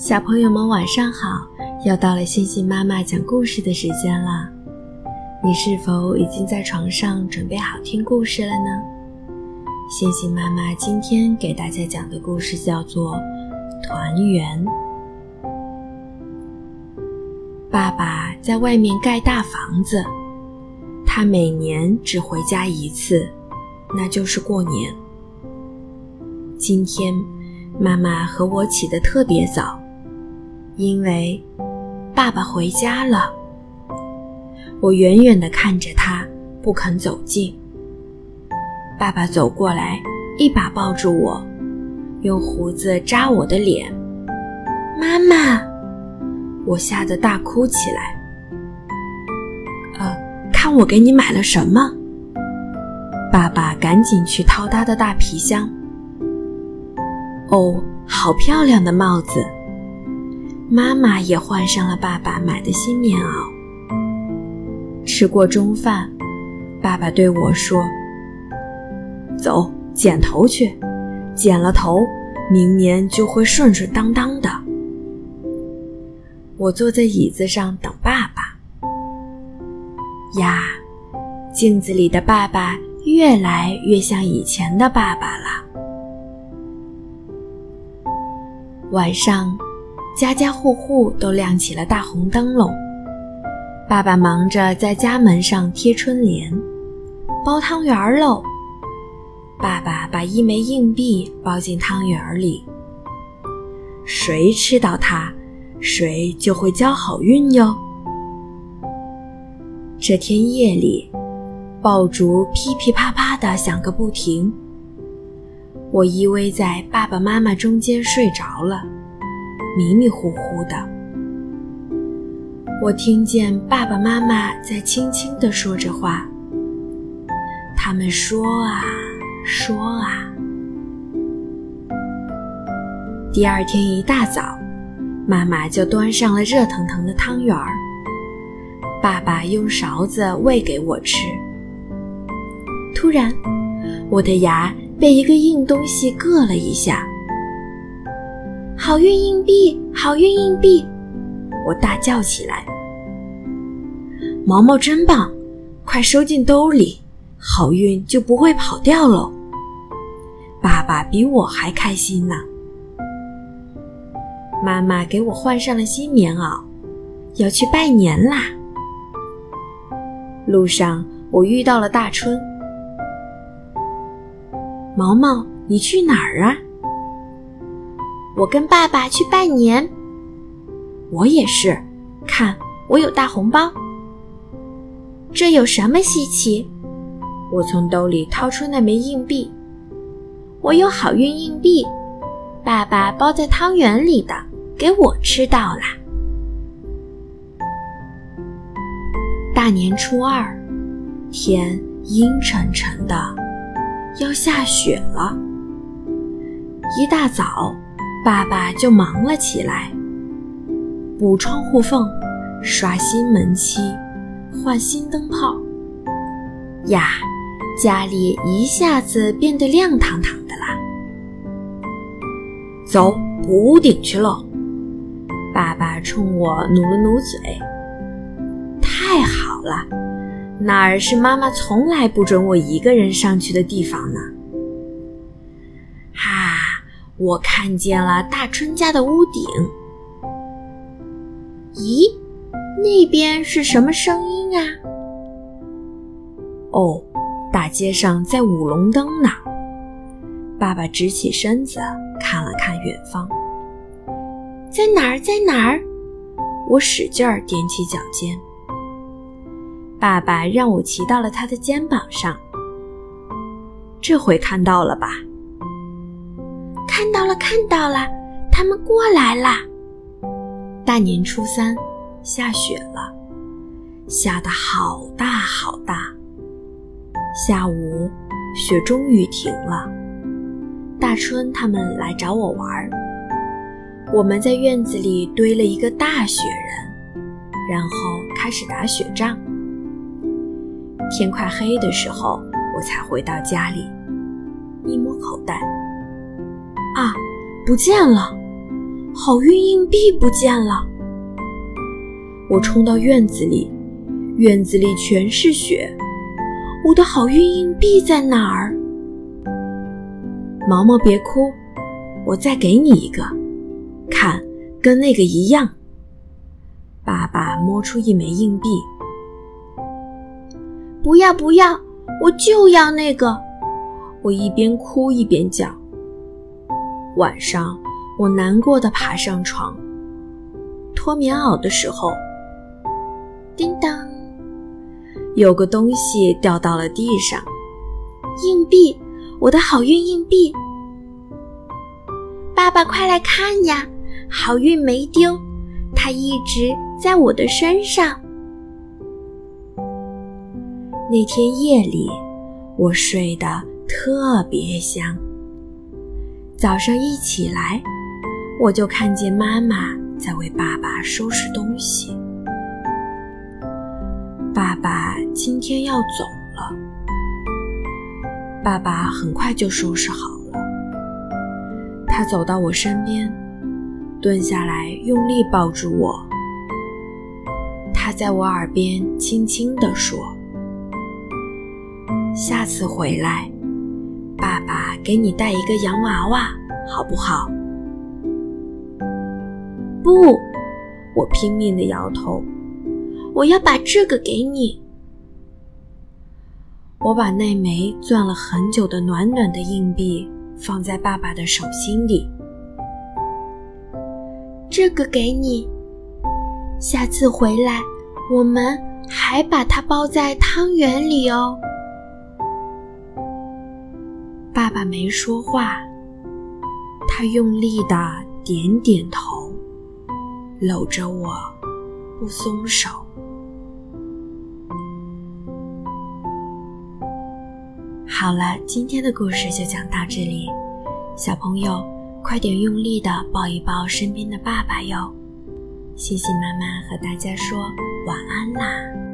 小朋友们晚上好！又到了星星妈妈讲故事的时间了。你是否已经在床上准备好听故事了呢？星星妈妈今天给大家讲的故事叫做《团圆》。爸爸在外面盖大房子，他每年只回家一次，那就是过年。今天，妈妈和我起得特别早。因为爸爸回家了，我远远地看着他，不肯走近。爸爸走过来，一把抱住我，用胡子扎我的脸。妈妈，我吓得大哭起来。呃，看我给你买了什么？爸爸赶紧去掏他的大皮箱。哦，好漂亮的帽子。妈妈也换上了爸爸买的新棉袄。吃过中饭，爸爸对我说：“走，剪头去，剪了头，明年就会顺顺当当的。”我坐在椅子上等爸爸。呀，镜子里的爸爸越来越像以前的爸爸了。晚上。家家户户都亮起了大红灯笼，爸爸忙着在家门上贴春联，包汤圆喽。爸爸把一枚硬币包进汤圆里，谁吃到它，谁就会交好运哟。这天夜里，爆竹噼噼啪啪的响个不停，我依偎在爸爸妈妈中间睡着了。迷迷糊糊的，我听见爸爸妈妈在轻轻地说着话。他们说啊说啊。第二天一大早，妈妈就端上了热腾腾的汤圆儿，爸爸用勺子喂给我吃。突然，我的牙被一个硬东西硌了一下。好运硬币，好运硬币！我大叫起来。毛毛真棒，快收进兜里，好运就不会跑掉喽。爸爸比我还开心呢。妈妈给我换上了新棉袄，要去拜年啦。路上我遇到了大春。毛毛，你去哪儿啊？我跟爸爸去拜年，我也是。看，我有大红包。这有什么稀奇？我从兜里掏出那枚硬币。我有好运硬币，爸爸包在汤圆里的，给我吃到啦。大年初二，天阴沉沉的，要下雪了。一大早。爸爸就忙了起来，补窗户缝，刷新门漆，换新灯泡。呀，家里一下子变得亮堂堂的啦！走，补屋顶去喽！爸爸冲我努了努嘴。太好了，那儿是妈妈从来不准我一个人上去的地方呢。我看见了大春家的屋顶。咦，那边是什么声音啊？哦，大街上在舞龙灯呢。爸爸直起身子看了看远方，在哪儿？在哪儿？我使劲儿踮起脚尖。爸爸让我骑到了他的肩膀上。这回看到了吧？我，看到了，他们过来了。大年初三，下雪了，下的好大好大。下午，雪终于停了。大春他们来找我玩，我们在院子里堆了一个大雪人，然后开始打雪仗。天快黑的时候，我才回到家里，一摸口袋。啊，不见了！好运硬币不见了！我冲到院子里，院子里全是雪。我的好运硬币在哪儿？毛毛，别哭，我再给你一个，看，跟那个一样。爸爸摸出一枚硬币。不要不要，我就要那个！我一边哭一边叫。晚上，我难过的爬上床，脱棉袄的时候，叮当，有个东西掉到了地上。硬币，我的好运硬币！爸爸，快来看呀，好运没丢，它一直在我的身上。那天夜里，我睡得特别香。早上一起来，我就看见妈妈在为爸爸收拾东西。爸爸今天要走了。爸爸很快就收拾好了。他走到我身边，蹲下来，用力抱住我。他在我耳边轻轻地说。下次回来，爸爸给你带一个洋娃娃，好不好？不，我拼命的摇头。我要把这个给你。我把那枚攥了很久的暖暖的硬币放在爸爸的手心里。这个给你。下次回来，我们还把它包在汤圆里哦。爸没说话，他用力的点点头，搂着我不松手。好了，今天的故事就讲到这里，小朋友快点用力的抱一抱身边的爸爸哟！谢谢妈妈和大家说晚安啦。